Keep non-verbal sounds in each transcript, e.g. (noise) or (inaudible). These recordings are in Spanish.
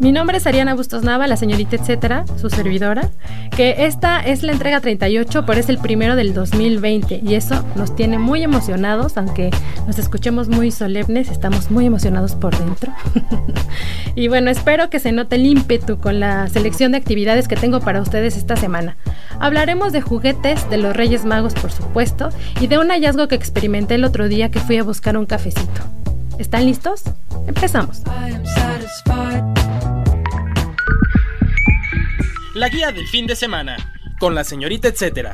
Mi nombre es Ariana Bustos Nava, la señorita etcétera, su servidora, que esta es la entrega 38, pero es el primero del 2020 y eso nos tiene muy emocionados, aunque nos escuchemos muy solemnes, estamos muy emocionados por dentro. (laughs) y bueno, espero que se note el ímpetu con la selección de actividades que tengo para ustedes esta semana. Hablaremos de juguetes, de los Reyes Magos por supuesto, y de un hallazgo que experimenté el otro día que fui a buscar un cafecito. ¿Están listos? Empezamos. La guía del fin de semana, con la señorita etcétera.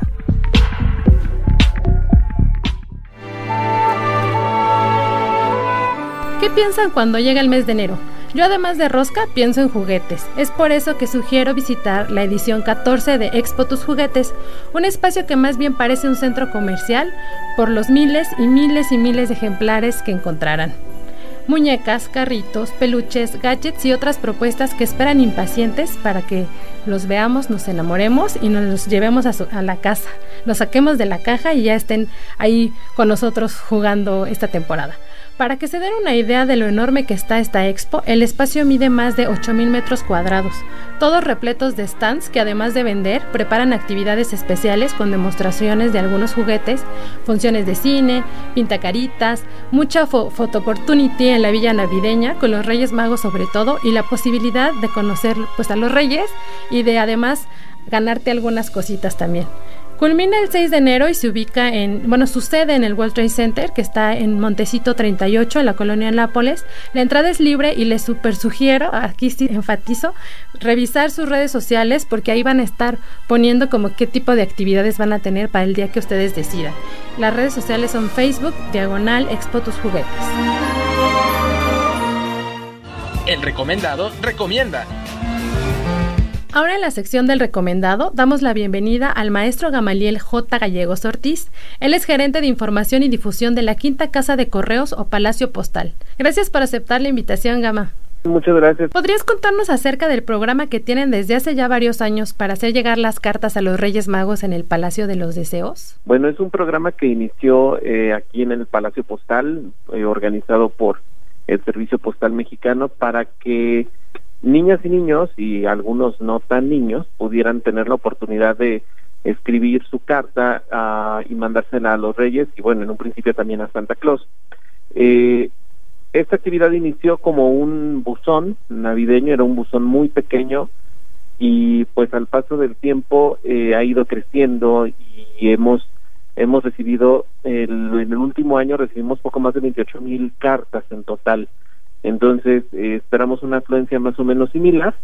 ¿Qué piensan cuando llega el mes de enero? Yo además de rosca pienso en juguetes. Es por eso que sugiero visitar la edición 14 de Expo Tus Juguetes, un espacio que más bien parece un centro comercial por los miles y miles y miles de ejemplares que encontrarán muñecas, carritos, peluches, gadgets y otras propuestas que esperan impacientes para que los veamos, nos enamoremos y nos los llevemos a, a, la casa, los saquemos de la caja y ya estén ahí con nosotros jugando esta temporada. Para que se den una idea de lo enorme que está esta expo, el espacio mide más de 8.000 metros cuadrados, todos repletos de stands que además de vender, preparan actividades especiales con demostraciones de algunos juguetes, funciones de cine, pintacaritas, mucha photo opportunity en la villa navideña, con los Reyes Magos sobre todo, y la posibilidad de conocer pues, a los Reyes y de además ganarte algunas cositas también. Culmina el 6 de enero y se ubica en, bueno, sucede en el World Trade Center, que está en Montecito 38, en la colonia Nápoles. La entrada es libre y les super sugiero, aquí sí enfatizo, revisar sus redes sociales porque ahí van a estar poniendo como qué tipo de actividades van a tener para el día que ustedes decidan. Las redes sociales son Facebook, Diagonal, Expo Tus Juguetes. El recomendado recomienda. Ahora en la sección del recomendado damos la bienvenida al maestro Gamaliel J. Gallegos Ortiz. Él es gerente de información y difusión de la Quinta Casa de Correos o Palacio Postal. Gracias por aceptar la invitación, Gama. Muchas gracias. ¿Podrías contarnos acerca del programa que tienen desde hace ya varios años para hacer llegar las cartas a los Reyes Magos en el Palacio de los Deseos? Bueno, es un programa que inició eh, aquí en el Palacio Postal, eh, organizado por el Servicio Postal Mexicano, para que niñas y niños y algunos no tan niños pudieran tener la oportunidad de escribir su carta uh, y mandársela a los reyes y bueno, en un principio también a Santa Claus. Eh, esta actividad inició como un buzón navideño, era un buzón muy pequeño y pues al paso del tiempo eh, ha ido creciendo y hemos hemos recibido el, en el último año recibimos poco más de 28 mil cartas en total entonces, eh, esperamos una afluencia más o menos similar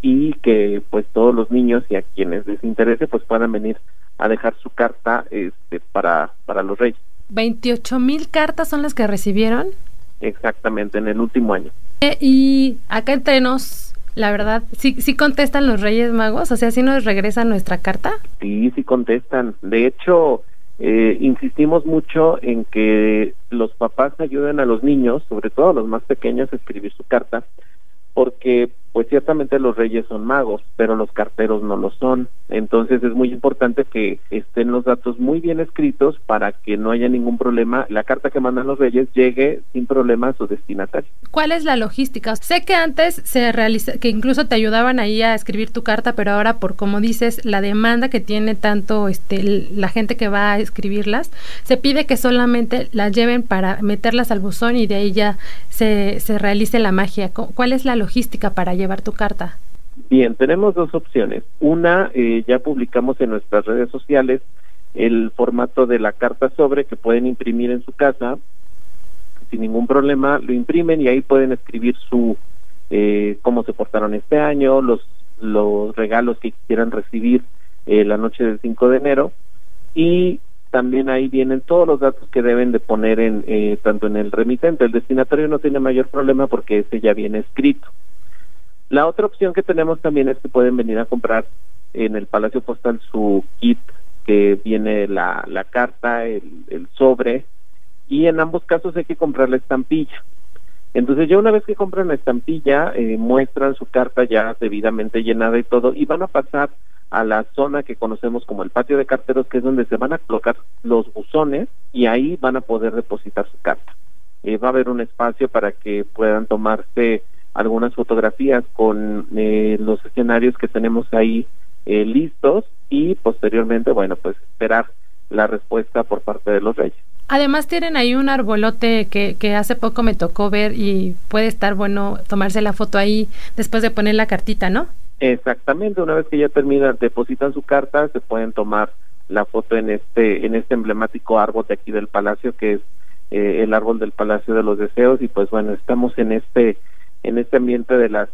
y que pues todos los niños y a quienes les interese pues puedan venir a dejar su carta este, para, para los reyes. 28 mil cartas son las que recibieron. Exactamente, en el último año. Eh, y acá entre nos, la verdad, ¿sí, ¿sí contestan los Reyes Magos? O sea, ¿sí nos regresan nuestra carta? Sí, sí contestan. De hecho, eh, insistimos mucho en que los papás ayuden a los niños, sobre todo a los más pequeños, a escribir su carta, porque pues ciertamente los reyes son magos, pero los carteros no lo son. Entonces es muy importante que estén los datos muy bien escritos para que no haya ningún problema. La carta que mandan los reyes llegue sin problema a su destinatario. ¿Cuál es la logística? Sé que antes se realiza, que incluso te ayudaban ahí a escribir tu carta, pero ahora por como dices, la demanda que tiene tanto este la gente que va a escribirlas, se pide que solamente las lleven para meterlas al buzón y de ahí ya se, se realice la magia. ¿Cuál es la logística para llevar llevar tu carta? Bien, tenemos dos opciones. Una, eh, ya publicamos en nuestras redes sociales el formato de la carta sobre que pueden imprimir en su casa sin ningún problema, lo imprimen y ahí pueden escribir su eh, cómo se portaron este año, los los regalos que quieran recibir eh, la noche del 5 de enero y también ahí vienen todos los datos que deben de poner en eh, tanto en el remitente. El destinatario no tiene mayor problema porque ese ya viene escrito. La otra opción que tenemos también es que pueden venir a comprar en el Palacio Postal su kit que viene la, la carta, el, el sobre y en ambos casos hay que comprar la estampilla. Entonces ya una vez que compran la estampilla, eh, muestran su carta ya debidamente llenada y todo y van a pasar a la zona que conocemos como el patio de carteros, que es donde se van a colocar los buzones y ahí van a poder depositar su carta. Eh, va a haber un espacio para que puedan tomarse algunas fotografías con eh, los escenarios que tenemos ahí eh, listos y posteriormente, bueno, pues esperar la respuesta por parte de los reyes. Además tienen ahí un arbolote que, que hace poco me tocó ver y puede estar bueno tomarse la foto ahí después de poner la cartita, ¿no? Exactamente, una vez que ya terminan, depositan su carta, se pueden tomar la foto en este en este emblemático árbol de aquí del palacio que es eh, el árbol del Palacio de los Deseos y pues bueno, estamos en este en este ambiente de las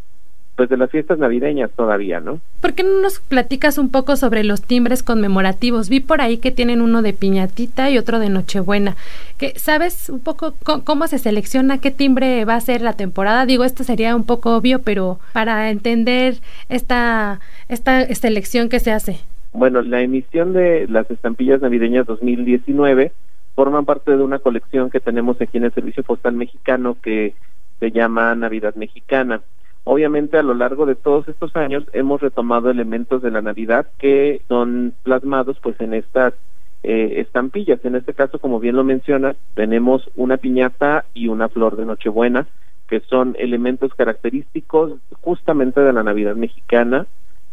pues de las fiestas navideñas todavía, ¿no? ¿Por qué no nos platicas un poco sobre los timbres conmemorativos? Vi por ahí que tienen uno de piñatita y otro de Nochebuena. Que, ¿Sabes un poco cómo, se selecciona qué timbre va a ser la temporada? Digo, esto sería un poco obvio, pero para entender esta, esta selección que se hace. Bueno, la emisión de las estampillas navideñas 2019 forman parte de una colección que tenemos aquí en el Servicio Postal Mexicano que se llama Navidad Mexicana. Obviamente a lo largo de todos estos años hemos retomado elementos de la Navidad que son plasmados pues en estas eh, estampillas. En este caso, como bien lo menciona, tenemos una piñata y una flor de Nochebuena que son elementos característicos justamente de la Navidad mexicana.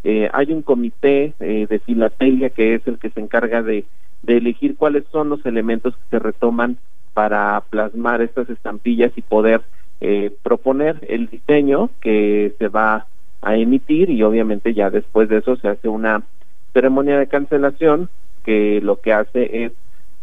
Eh, hay un comité eh, de filatelia que es el que se encarga de, de elegir cuáles son los elementos que se retoman para plasmar estas estampillas y poder eh, proponer el diseño que se va a emitir y obviamente ya después de eso se hace una ceremonia de cancelación que lo que hace es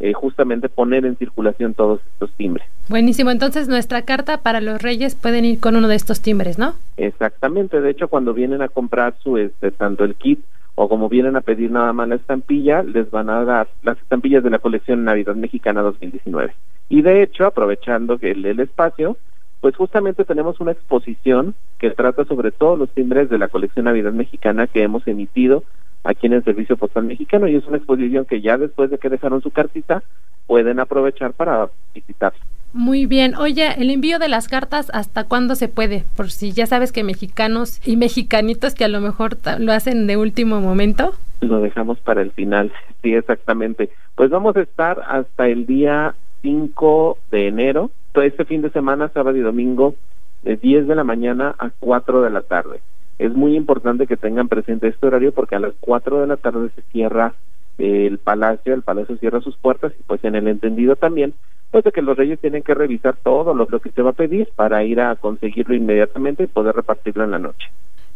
eh, justamente poner en circulación todos estos timbres. Buenísimo, entonces nuestra carta para los reyes pueden ir con uno de estos timbres, ¿no? Exactamente, de hecho cuando vienen a comprar su este tanto el kit o como vienen a pedir nada más la estampilla, les van a dar las estampillas de la colección Navidad Mexicana 2019. Y de hecho, aprovechando el, el espacio, pues justamente tenemos una exposición que trata sobre todos los timbres de la colección Navidad Mexicana que hemos emitido aquí en el Servicio Postal Mexicano y es una exposición que ya después de que dejaron su cartita pueden aprovechar para visitar. Muy bien. Oye, el envío de las cartas, ¿hasta cuándo se puede? Por si ya sabes que mexicanos y mexicanitos que a lo mejor lo hacen de último momento. Lo dejamos para el final, sí, exactamente. Pues vamos a estar hasta el día 5 de enero este fin de semana, sábado y domingo, de 10 de la mañana a 4 de la tarde. Es muy importante que tengan presente este horario porque a las 4 de la tarde se cierra el palacio, el palacio cierra sus puertas y pues en el entendido también, pues de que los reyes tienen que revisar todo lo, lo que se va a pedir para ir a conseguirlo inmediatamente y poder repartirlo en la noche.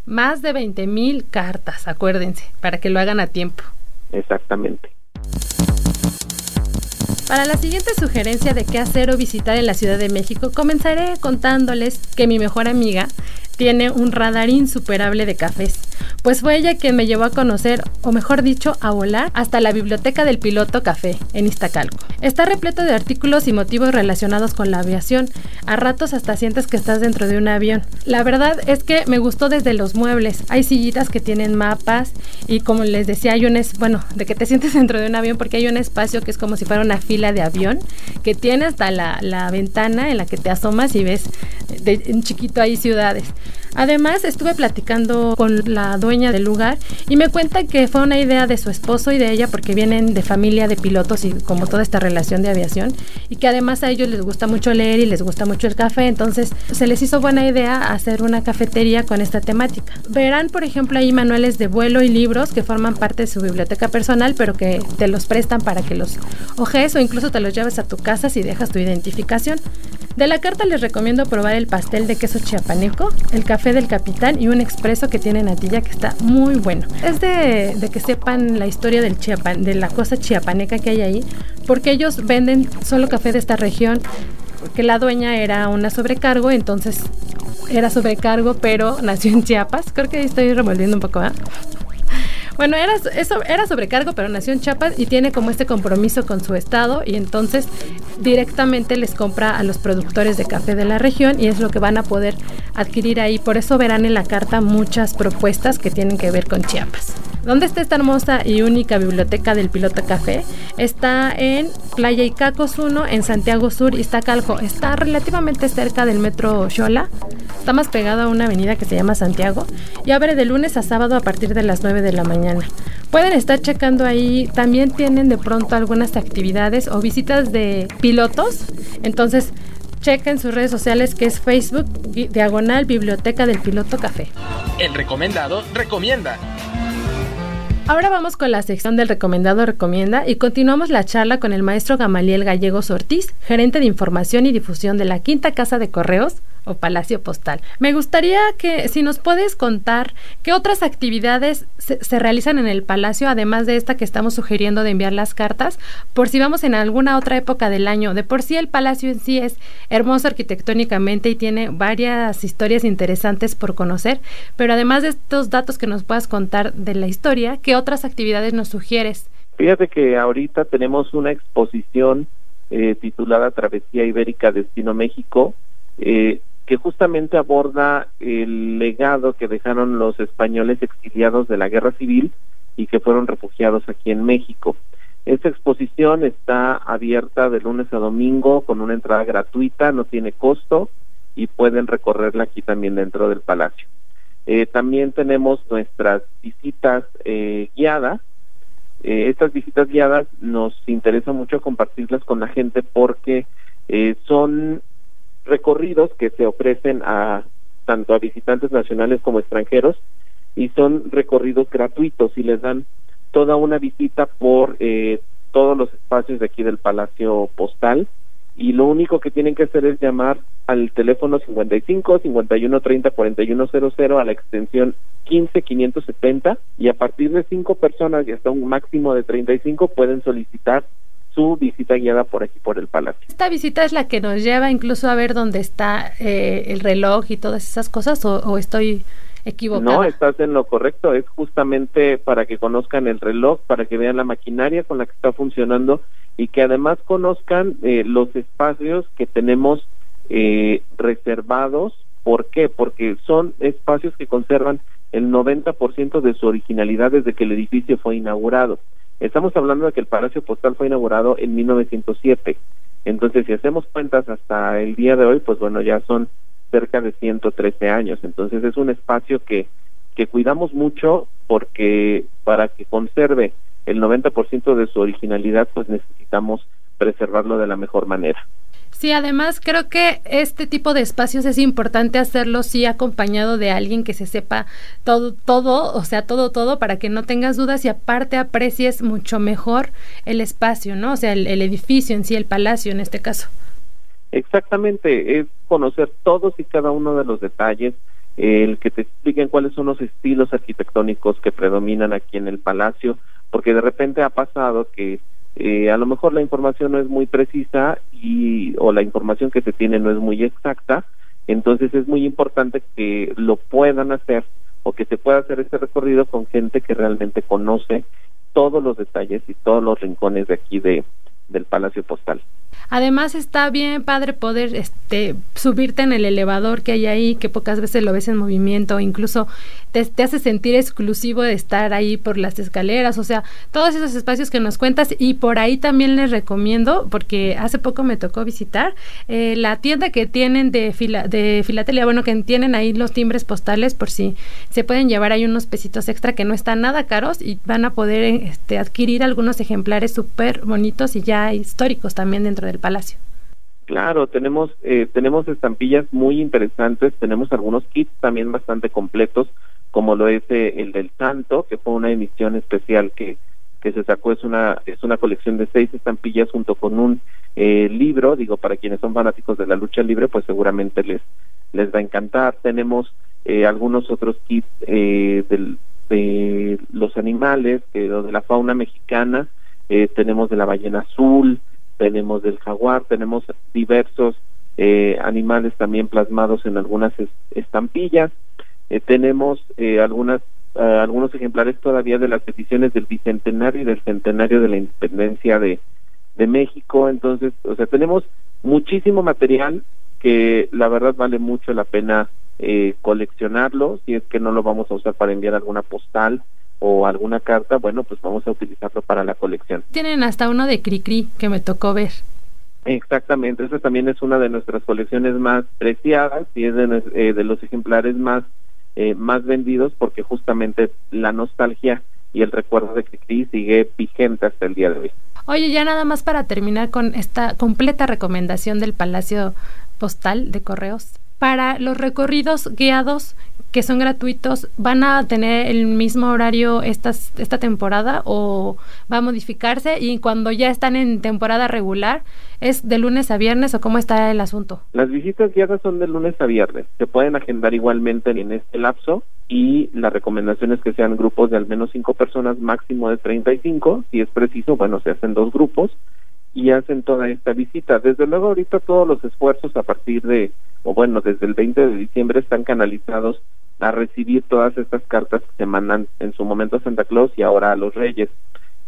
Más de 20 mil cartas, acuérdense, para que lo hagan a tiempo. Exactamente. Para la siguiente sugerencia de qué hacer o visitar en la Ciudad de México, comenzaré contándoles que mi mejor amiga tiene un radar insuperable de cafés, pues fue ella quien me llevó a conocer, o mejor dicho, a volar hasta la biblioteca del piloto café en Iztacalco. Está repleto de artículos y motivos relacionados con la aviación, a ratos hasta sientes que estás dentro de un avión. La verdad es que me gustó desde los muebles, hay sillitas que tienen mapas y como les decía, hay un bueno, de que te sientes dentro de un avión porque hay un espacio que es como si fuera una fila de avión que tiene hasta la ventana en la que te asomas y ves chiquito ahí ciudades. Además, estuve platicando con la dueña del lugar y me cuenta que fue una idea de su esposo y de ella porque vienen de familia de pilotos y como toda esta relación de aviación y que además a ellos les gusta mucho leer y les gusta mucho el café, entonces se les hizo buena idea hacer una cafetería con esta temática. Verán, por ejemplo, ahí manuales de vuelo y libros que forman parte de su biblioteca personal, pero que te los prestan para que los ojes o incluso te los lleves a tu casa si dejas tu identificación. De la carta les recomiendo probar el pastel de queso chiapaneco, el café del capitán y un expreso que tiene natilla que está muy bueno. Es de, que sepan la historia del chiapan, de la cosa chiapaneca que hay ahí, porque ellos venden solo café de esta región, porque la dueña era una sobrecargo, entonces era sobrecargo, pero (laughs) nació en Chiapas. Creo que ahí estoy revolviendo un poco, Bueno, era, eso era sobrecargo, pero nació en Chiapas y tiene como este compromiso con su estado y entonces directamente les compra a los productores de café de la región y es lo que van a poder adquirir ahí. Por eso verán en la carta muchas propuestas que tienen que ver con Chiapas. ¿Dónde está esta hermosa y única biblioteca del Piloto Café? Está en Playa Icacos 1, en Santiago Sur, Iztacalco. Está relativamente cerca del metro Xola. Está más pegado a una avenida que se llama Santiago y abre de lunes a sábado a partir de las 9 de la mañana. Pueden estar checando ahí. También tienen de pronto algunas actividades o visitas de pilotos. Entonces, chequen sus redes sociales que es Facebook Diagonal Biblioteca del Piloto Café. El recomendado recomienda. Ahora vamos con la sección del recomendado recomienda y continuamos la charla con el maestro Gamaliel Gallegos Ortiz, gerente de información y difusión de la Quinta Casa de Correos, o Palacio Postal. Me gustaría que si nos puedes contar qué otras actividades se, realizan en el Palacio, además de esta que estamos sugiriendo de enviar las cartas, por si vamos en alguna otra época del año. De por sí el Palacio en sí es hermoso arquitectónicamente y tiene varias historias interesantes por conocer, pero además de estos datos que nos puedas contar de la historia, ¿qué otras actividades nos sugieres? Fíjate que ahorita tenemos una exposición eh, titulada Travesía Ibérica Destino México, eh, que justamente aborda el legado que dejaron los españoles exiliados de la guerra civil y que fueron refugiados aquí en México. Esta exposición está abierta de lunes a domingo con una entrada gratuita, no tiene costo y pueden recorrerla aquí también dentro del palacio. Eh, también tenemos nuestras visitas eh, guiadas. Eh, estas visitas guiadas nos interesa mucho compartirlas con la gente porque son recorridos que se ofrecen a tanto a visitantes nacionales como extranjeros y son recorridos gratuitos y les dan toda una visita por eh, todos los espacios de aquí del Palacio Postal y lo único que tienen que hacer es llamar al teléfono 55 51 30 41 00 a la extensión 15 570 y a partir de cinco personas y hasta un máximo de 35 pueden solicitar su visita guiada por aquí, por el palacio. ¿Esta visita es la que nos lleva incluso a ver dónde está eh, el reloj y todas esas cosas o, estoy equivocada? No, estás en lo correcto, es justamente para que conozcan el reloj, para que vean la maquinaria con la que está funcionando y que además conozcan eh, los espacios que tenemos eh, reservados. ¿Por qué? Porque son espacios que conservan el 90% de su originalidad desde que el edificio fue inaugurado. Estamos hablando de que el Palacio Postal fue inaugurado en 1907. Entonces, si hacemos cuentas hasta el día de hoy, pues bueno, ya son cerca de 113 años. Entonces, es un espacio que, que cuidamos mucho porque para que conserve el 90% de su originalidad, pues necesitamos preservarlo de la mejor manera. Sí, además creo que este tipo de espacios es importante hacerlo sí acompañado de alguien que se sepa todo, todo, o sea, todo, todo, para que no tengas dudas y aparte aprecies mucho mejor el espacio, ¿no? O sea, el, edificio en sí, el palacio en este caso. Exactamente, es conocer todos y cada uno de los detalles, el que te expliquen cuáles son los estilos arquitectónicos que predominan aquí en el palacio, porque de repente ha pasado que eh, a lo mejor la información no es muy precisa y o la información que se tiene no es muy exacta, entonces es muy importante que lo puedan hacer o que se pueda hacer este recorrido con gente que realmente conoce todos los detalles y todos los rincones de aquí de del Palacio Postal. Además está bien padre poder este subirte en el elevador que hay ahí, que pocas veces lo ves en movimiento, incluso te, hace sentir exclusivo de estar ahí por las escaleras, o sea, todos esos espacios que nos cuentas y por ahí también les recomiendo, porque hace poco me tocó visitar eh, la tienda que tienen de filatelia, bueno, que tienen ahí los timbres postales por si se pueden llevar ahí unos pesitos extra que no están nada caros y van a poder este, adquirir algunos ejemplares súper bonitos y ya históricos también dentro del palacio. Claro, tenemos eh, tenemos estampillas muy interesantes, tenemos algunos kits también bastante completos, como lo es eh, el del Santo, que fue una emisión especial que, que se sacó, es una es una colección de seis estampillas junto con un eh, libro, digo, para quienes son fanáticos de la lucha libre, pues seguramente les les va a encantar. Tenemos algunos otros kits del, de los animales, de la fauna mexicana, tenemos de la ballena azul, tenemos del jaguar, tenemos diversos eh, animales también plasmados en algunas estampillas, eh, tenemos eh, algunas algunos ejemplares todavía de las ediciones del bicentenario y del centenario de la independencia de, de México. Entonces, o sea, tenemos muchísimo material que la verdad vale mucho la pena eh, coleccionarlo. Si es que no lo vamos a usar para enviar alguna postal o alguna carta, bueno, pues vamos a utilizarlo para la colección. Tienen hasta uno de Cricri que me tocó ver. Exactamente, esa también es una de nuestras colecciones más preciadas y es de, eh, de los ejemplares más eh, más vendidos porque justamente la nostalgia y el recuerdo de Cricri sigue vigente hasta el día de hoy. Oye, ya nada más para terminar con esta completa recomendación del Palacio Postal de Correos. Para los recorridos guiados que son gratuitos, ¿van a tener el mismo horario estas, esta temporada o va a modificarse? Y cuando ya están en temporada regular, ¿es de lunes a viernes o cómo está el asunto? Las visitas guiadas son de lunes a viernes. Se pueden agendar igualmente en este lapso y la recomendación es que sean grupos de al menos cinco personas, máximo de 35. Si es preciso, bueno, se hacen dos grupos y hacen toda esta visita. Desde luego ahorita todos los esfuerzos a partir de, o bueno, desde el 20 de diciembre están canalizados a recibir todas estas cartas que se mandan en su momento a Santa Claus y ahora a los Reyes.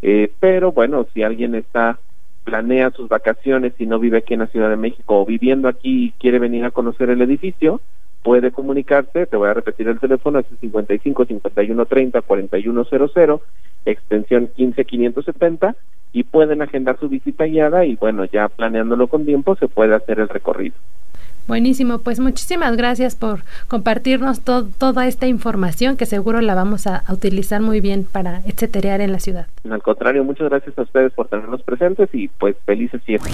Eh, pero bueno, si alguien está planea sus vacaciones y no vive aquí en la Ciudad de México o viviendo aquí y quiere venir a conocer el edificio, puede comunicarse, te voy a repetir el teléfono, es 55 51 30 41 00, extensión 15 570 y pueden agendar su visita guiada y bueno, ya planeándolo con tiempo se puede hacer el recorrido. Buenísimo, pues muchísimas gracias por compartirnos toda esta información que seguro la vamos a, utilizar muy bien para etcéterear en la ciudad. Al contrario, muchas gracias a ustedes por tenernos presentes y pues felices fiestas.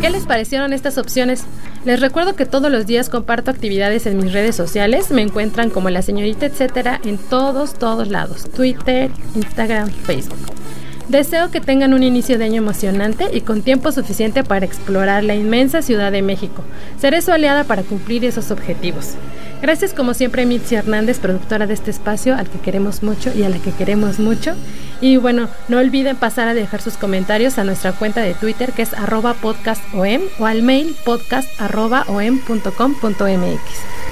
¿Qué les parecieron estas opciones? Les recuerdo que todos los días comparto actividades en mis redes sociales. Me encuentran como la señorita etcétera en todos, todos lados. Twitter, Instagram, Facebook. Deseo que tengan un inicio de año emocionante y con tiempo suficiente para explorar la inmensa Ciudad de México. Seré su aliada para cumplir esos objetivos. Gracias como siempre a Mitzi Hernández, productora de este espacio, al que queremos mucho y a la que queremos mucho. Y bueno, no olviden pasar a dejar sus comentarios a nuestra cuenta de Twitter que es arroba podcastom o al mail podcast.om.com.mx.